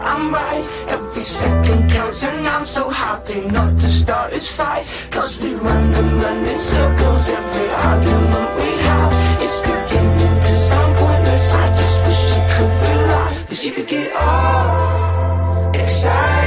I'm right. Every second counts and I'm so happy Not to start this fight. Cause we run and run in circles Every argument we have It's beginning to sound pointless. I just wish you could realize that you could get all excited.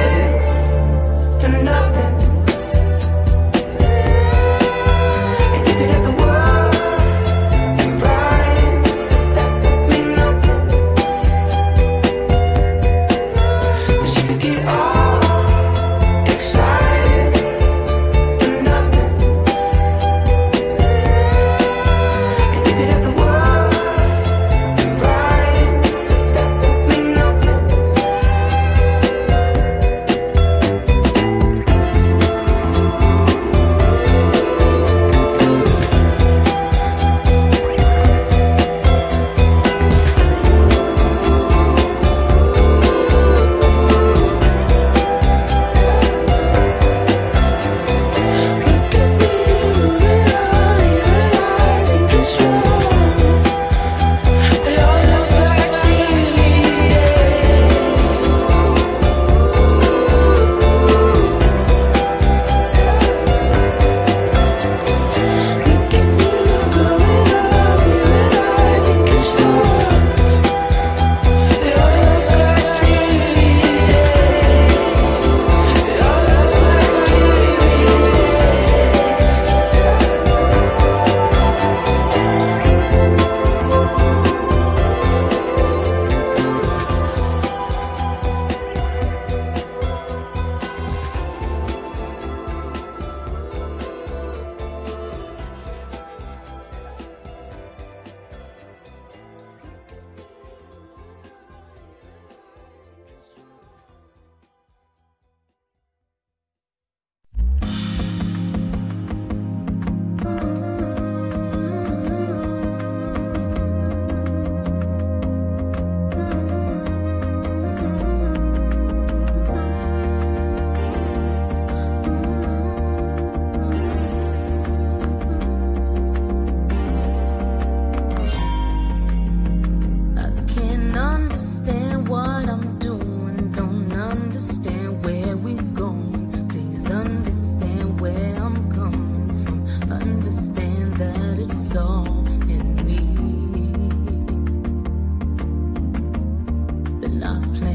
stop.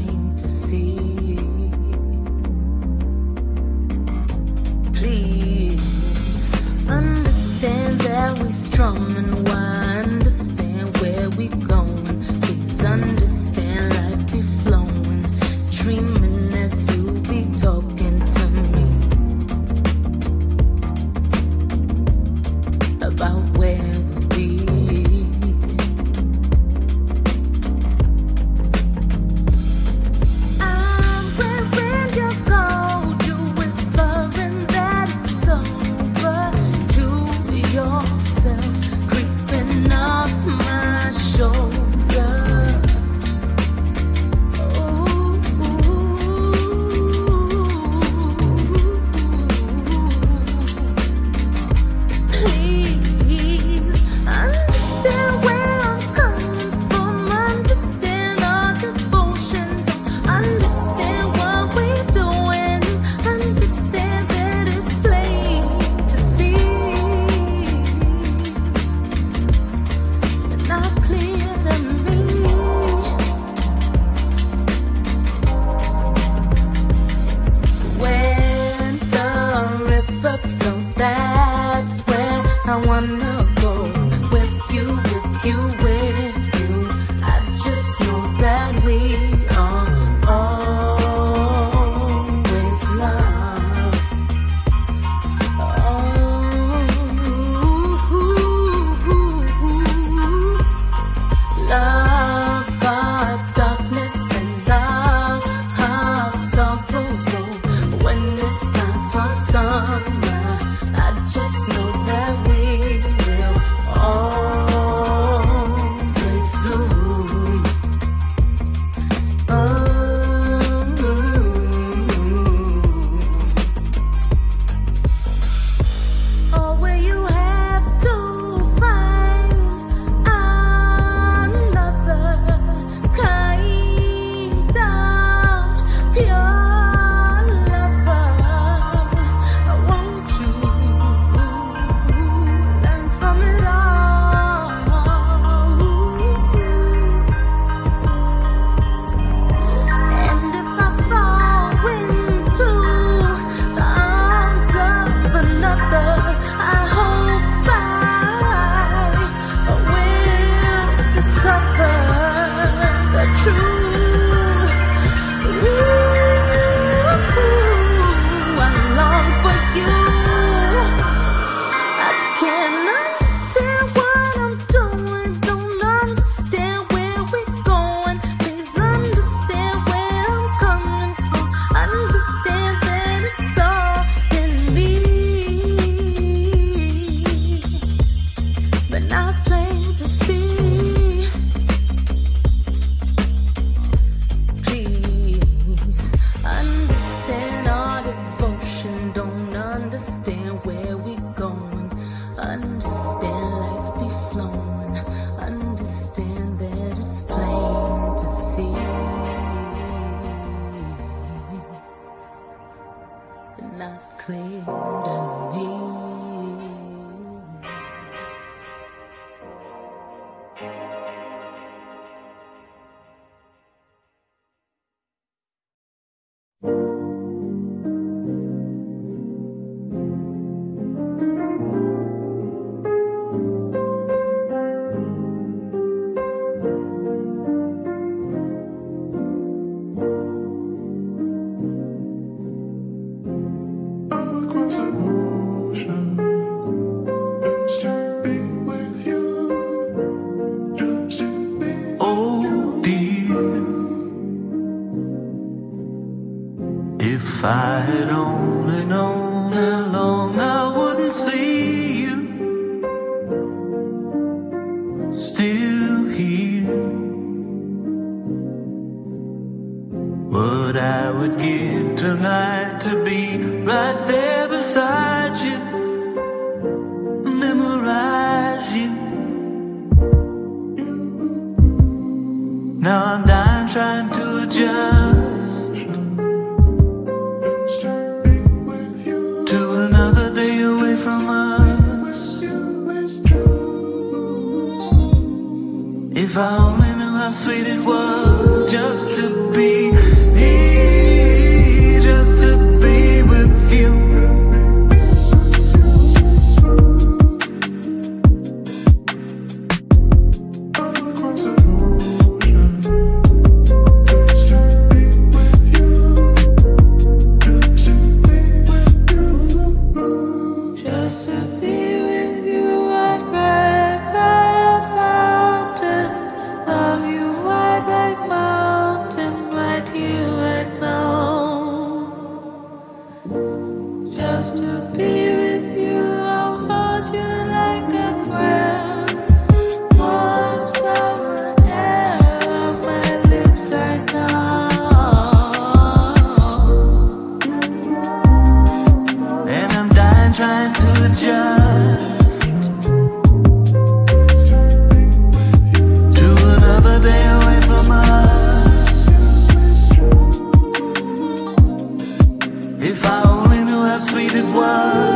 still here. What I would give tonight. sweet it was just to be. te voir.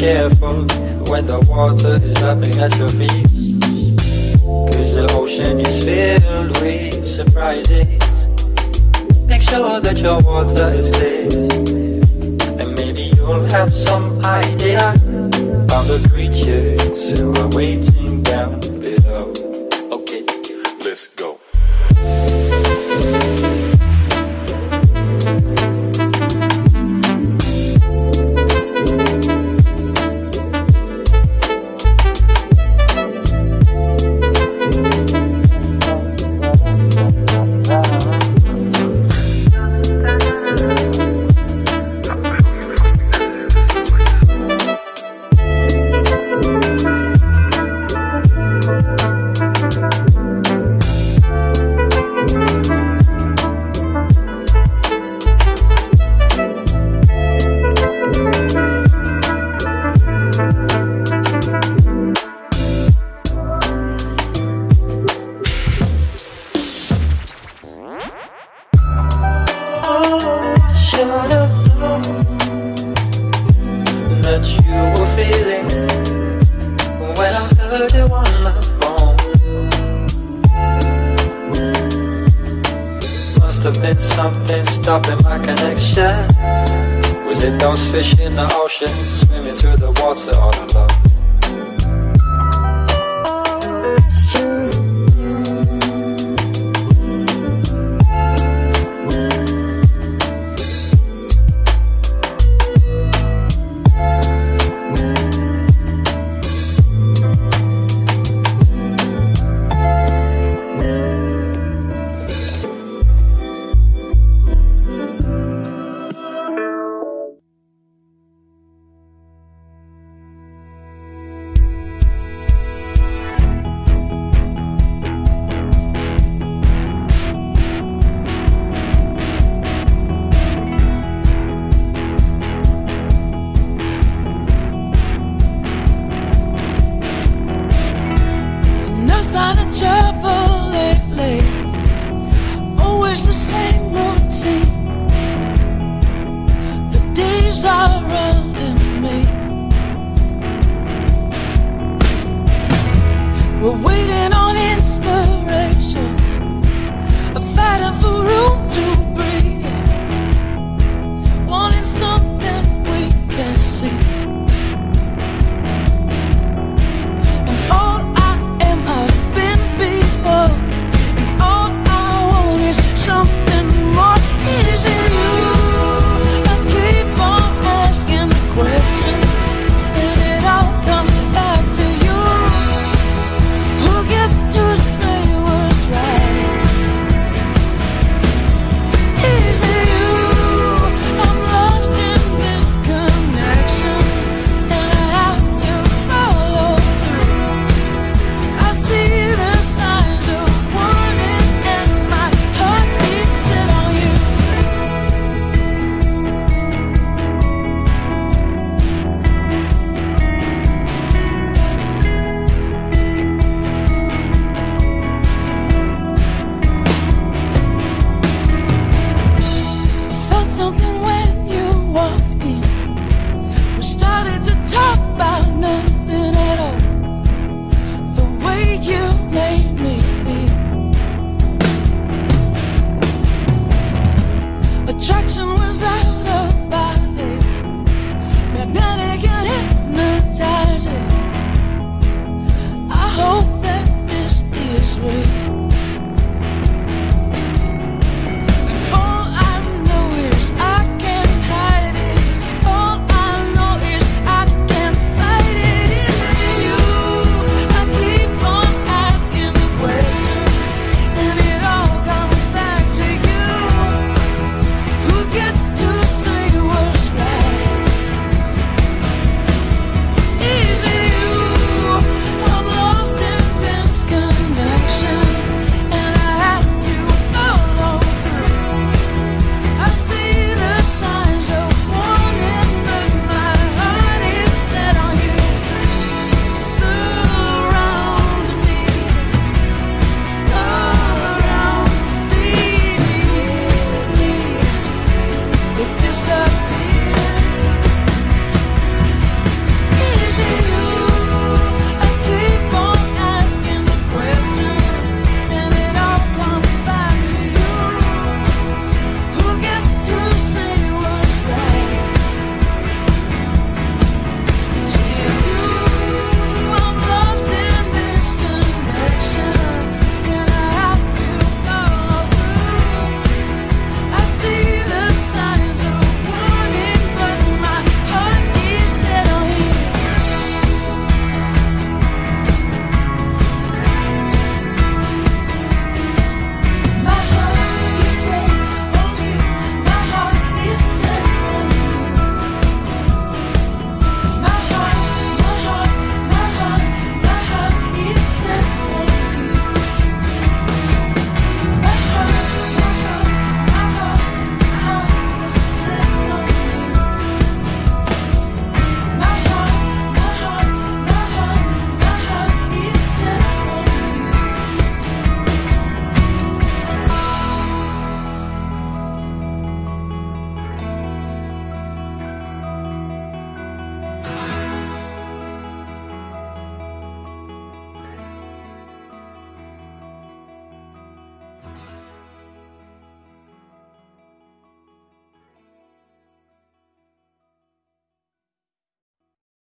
careful when the water is lapping at your feet. Cause the ocean is filled with surprises. Make sure that your water is clear. And maybe you'll have some idea of the creatures who are waiting. Through the